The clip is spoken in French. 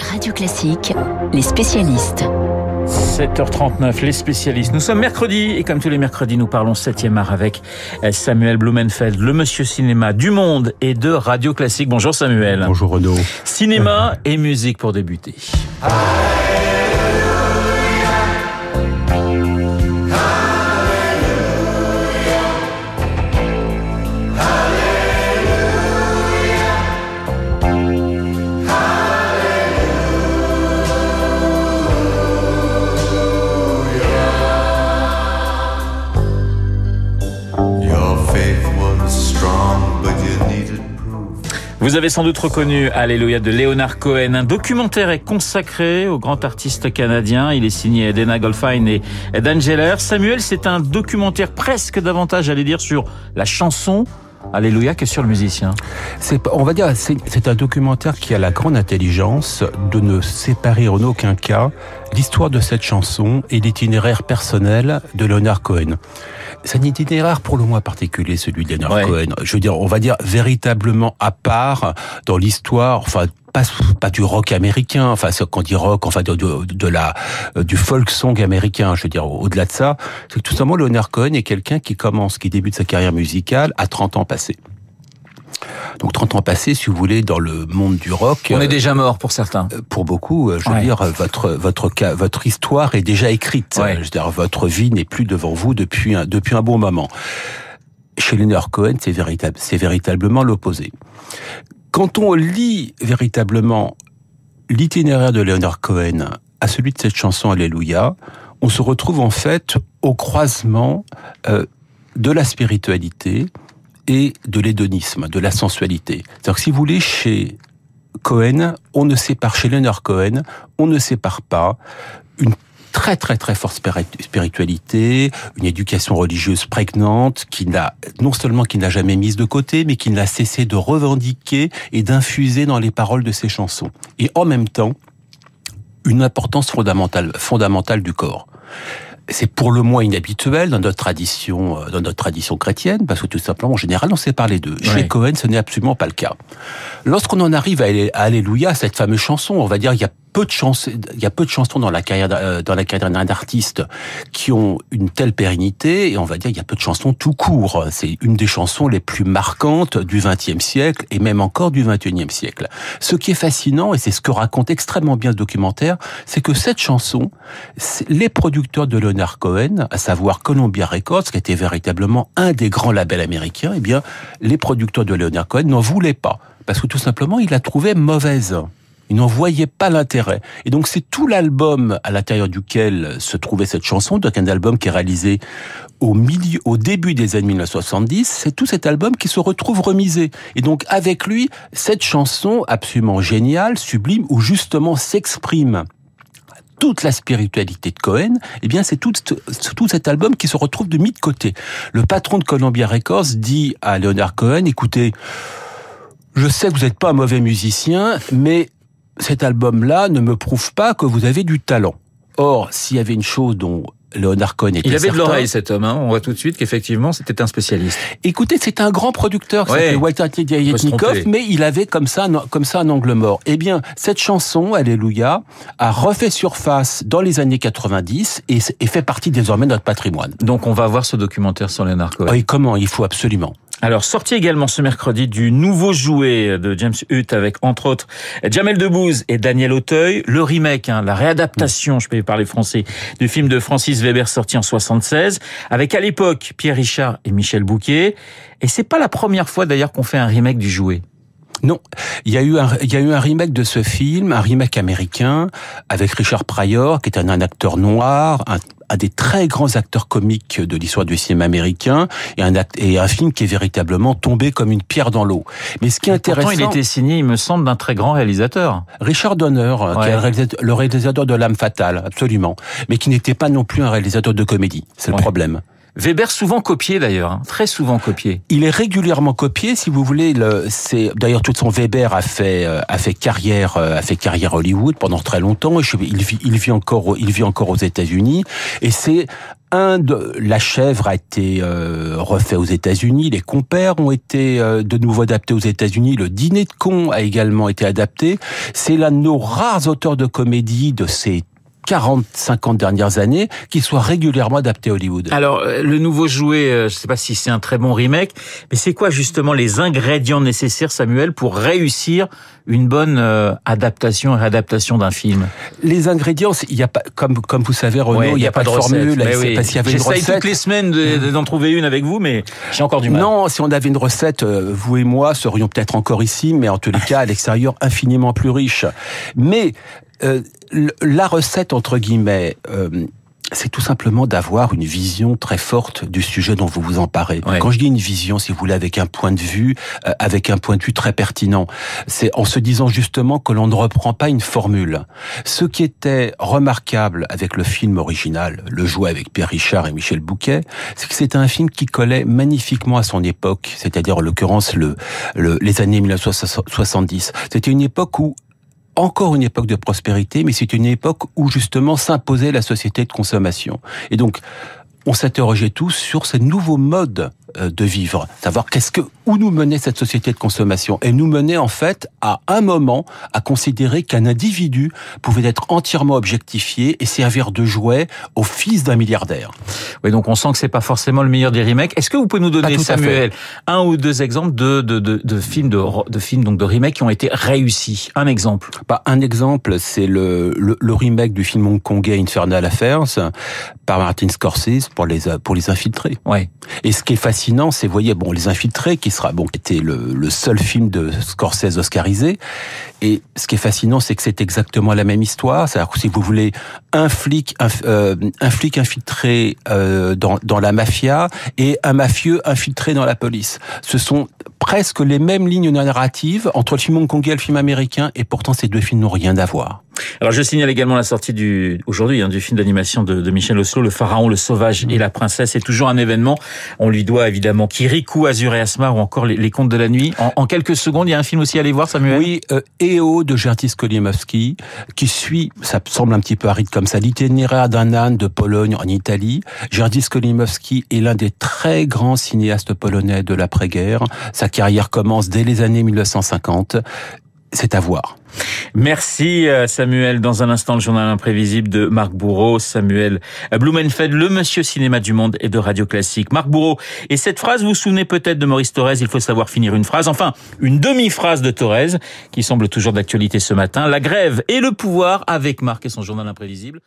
Radio Classique, les spécialistes. 7h39, les spécialistes. Nous sommes mercredi et comme tous les mercredis, nous parlons 7e art avec Samuel Blumenfeld, le monsieur cinéma du monde et de Radio Classique. Bonjour Samuel. Bonjour Renaud. Cinéma et musique pour débuter. Vous avez sans doute reconnu Alléluia de Leonard Cohen. Un documentaire est consacré au grand artiste canadien. Il est signé Dana Goldfein et Dan Geller. Samuel, c'est un documentaire presque davantage, j'allais dire, sur la chanson Alléluia que sur le musicien. C'est, on va dire, c'est un documentaire qui a la grande intelligence de ne séparer en aucun cas l'histoire de cette chanson et l'itinéraire personnel de Leonard Cohen. C'est un itinéraire pour le moins particulier, celui de Leonard Cohen. Je veux dire, on va dire véritablement à part dans l'histoire, enfin pas, pas du rock américain, enfin quand on dit rock, enfin de, de, la euh, du folk song américain, je veux dire au-delà de ça, c'est que tout simplement Leonard Cohen est quelqu'un qui commence, qui débute sa carrière musicale à 30 ans passés. Donc 30 ans passés, si vous voulez, dans le monde du rock. On est déjà mort pour certains. Euh, pour beaucoup, euh, je veux dire, votre votre votre histoire est déjà écrite. Je veux dire, votre vie n'est plus devant vous depuis un depuis un bon moment. Chez Leonard Cohen, c'est véritable, c'est véritablement l'opposé. Quand on lit véritablement l'itinéraire de Leonard Cohen à celui de cette chanson Alléluia, on se retrouve en fait au croisement euh, de la spiritualité et de l'hédonisme, de la sensualité. C'est-à-dire que si vous voulez, chez Cohen, on ne sépare, chez Leonard Cohen, on ne sépare pas une très très très forte spiritualité, une éducation religieuse prégnante qui n'a non seulement qui n'a jamais mise de côté, mais qui n'a cessé de revendiquer et d'infuser dans les paroles de ses chansons. Et en même temps, une importance fondamentale fondamentale du corps c'est pour le moins inhabituel dans notre tradition, euh, dans notre tradition chrétienne, parce que tout simplement, en général, on sait parler d'eux. Chez Cohen, ce n'est absolument pas le cas. Lorsqu'on en arrive à Alléluia, cette fameuse chanson, on va dire, il y a il y a peu de chansons dans la carrière euh, dans la carrière d'un artiste qui ont une telle pérennité et on va dire il y a peu de chansons tout court. C'est une des chansons les plus marquantes du XXe siècle et même encore du XXIe siècle. Ce qui est fascinant et c'est ce que raconte extrêmement bien ce documentaire, c'est que cette chanson, les producteurs de Leonard Cohen, à savoir Columbia Records, qui était véritablement un des grands labels américains, eh bien les producteurs de Leonard Cohen n'en voulaient pas parce que tout simplement il la trouvait mauvaise. Ils n'en voyaient pas l'intérêt. Et donc c'est tout l'album à l'intérieur duquel se trouvait cette chanson, donc un album qui est réalisé au milieu, au début des années 1970, c'est tout cet album qui se retrouve remisé. Et donc avec lui, cette chanson absolument géniale, sublime, où justement s'exprime toute la spiritualité de Cohen, eh bien c'est tout, tout cet album qui se retrouve de mis de côté. Le patron de Columbia Records dit à Leonard Cohen, écoutez, je sais que vous n'êtes pas un mauvais musicien, mais cet album-là ne me prouve pas que vous avez du talent. Or, s'il y avait une chose dont Leonard Cohen était Il avait de l'oreille cet homme, hein. on voit tout de suite qu'effectivement c'était un spécialiste. Écoutez, c'est un grand producteur, c'est Walter Yetnikov, mais il avait comme ça, comme ça un angle mort. Eh bien, cette chanson, Alléluia, a refait surface dans les années 90 et, fait partie désormais de notre patrimoine. Donc on va voir ce documentaire sur Leonard Cohen. Oui, comment? Il faut absolument. Alors, sorti également ce mercredi du nouveau jouet de James Hutt avec, entre autres, Jamel Debbouze et Daniel Auteuil, le remake, hein, la réadaptation, je peux parler français, du film de Francis Weber sorti en 76, avec à l'époque Pierre Richard et Michel Bouquet. Et c'est pas la première fois d'ailleurs qu'on fait un remake du jouet. Non, il y a eu un, il y a eu un remake de ce film, un remake américain avec Richard Pryor, qui est un, acteur noir, un, des très grands acteurs comiques de l'histoire du cinéma américain, et un, et un film qui est véritablement tombé comme une pierre dans l'eau. Mais ce qui est intéressant, pourtant, il était signé, il me semble, d'un très grand réalisateur, Richard Donner, qui est le réalisateur, de L'âme fatale, absolument, mais qui n'était pas non plus un réalisateur de comédie. C'est le problème. Weber souvent copié d'ailleurs, hein, très souvent copié. Il est régulièrement copié, si vous voulez. C'est d'ailleurs toute son Weber a fait a fait carrière a fait carrière Hollywood pendant très longtemps. Il vit il vit encore il vit encore aux États-Unis et c'est un de la chèvre a été euh, refait aux États-Unis, les compères ont été euh, de nouveau adaptés aux États-Unis, le dîner de con a également été adapté. C'est l'un de nos rares auteurs de comédie de ces 40, 50 dernières années qui soit régulièrement adapté à Hollywood. Alors, euh, le nouveau jouet, euh, je ne sais pas si c'est un très bon remake, mais c'est quoi justement les ingrédients nécessaires, Samuel, pour réussir une bonne euh, adaptation et réadaptation d'un film? Les ingrédients, il y a pas, comme comme vous savez, Renaud, il n'y a, pas, de, formule. Oui. Recette. toutes les semaines d'en trouver une avec vous, mais j'ai encore du mal. Non, si on avait une recette, vous et moi serions peut-être encore ici, mais en tous les cas, à l'extérieur, infiniment plus riche. Mais euh, la recette, entre guillemets, euh, c'est tout simplement d'avoir une vision très forte du sujet dont vous vous emparez. Quand je dis une vision, si vous voulez, avec un point de vue, euh, avec un point de vue très pertinent, c'est en se disant justement que l'on ne reprend pas une formule. Ce qui était remarquable avec le film original, Le Jouet avec Pierre Richard et Michel Bouquet, c'est que c'était un film qui collait magnifiquement à son époque, c'est-à-dire en l'occurrence le, les années 1970. C'était une époque où encore une époque de prospérité, mais c'est une époque où justement s'imposait la société de consommation. Et donc, on s'interrogeait tous sur ces nouveaux modes de vivre, savoir qu'est-ce que où nous menait cette société de consommation et nous menait en fait à un moment à considérer qu'un individu pouvait être entièrement objectifié et servir de jouet au fils d'un milliardaire. Oui, donc on sent que c'est pas forcément le meilleur des remakes. Est-ce que vous pouvez nous donner Samuel un ou deux exemples de de, de, de films de, de films donc de remakes qui ont été réussis? Un exemple. Bah, un exemple, c'est le, le, le remake du film hongkongais Infernal Affairs par Martin Scorsese pour les pour les infiltrés. Ouais. Et ce qui est fascinant, c'est voyez bon les infiltrés qui sera bon était le, le seul film de Scorsese oscarisé. Et ce qui est fascinant, c'est que c'est exactement la même histoire. C'est-à-dire que si vous voulez un flic un, euh, flic infiltré euh, dans dans la mafia et un mafieux infiltré dans la police, ce sont presque les mêmes lignes narratives entre le film hongkongais et le film américain, et pourtant ces deux films n'ont rien à voir. Alors je signale également la sortie du aujourd'hui hein, du film d'animation de, de, Michel Oslo, Le Pharaon, le Sauvage et la Princesse. C'est toujours un événement. On lui doit évidemment Kirikou, Azur et Asmar ou encore les, Contes de la Nuit. En, quelques secondes, il y a un film aussi à aller voir, Samuel? Oui, euh, EO de Gertis Kolimowski, qui suit, ça semble un petit peu aride comme ça, l'itinéraire d'un âne de Pologne en Italie. Gertis Kolimowski est l'un des très grands cinéastes polonais de l'après-guerre. Sa carrière commence dès les années 1950 c'est à voir. Merci euh, Samuel. Dans un instant, le journal imprévisible de Marc Bourreau, Samuel Blumenfeld, le monsieur cinéma du monde et de Radio Classique. Marc Bourreau. Et cette phrase, vous vous souvenez peut-être de Maurice Thorez, il faut savoir finir une phrase, enfin une demi-phrase de Thorez, qui semble toujours d'actualité ce matin. La grève et le pouvoir avec Marc et son journal imprévisible.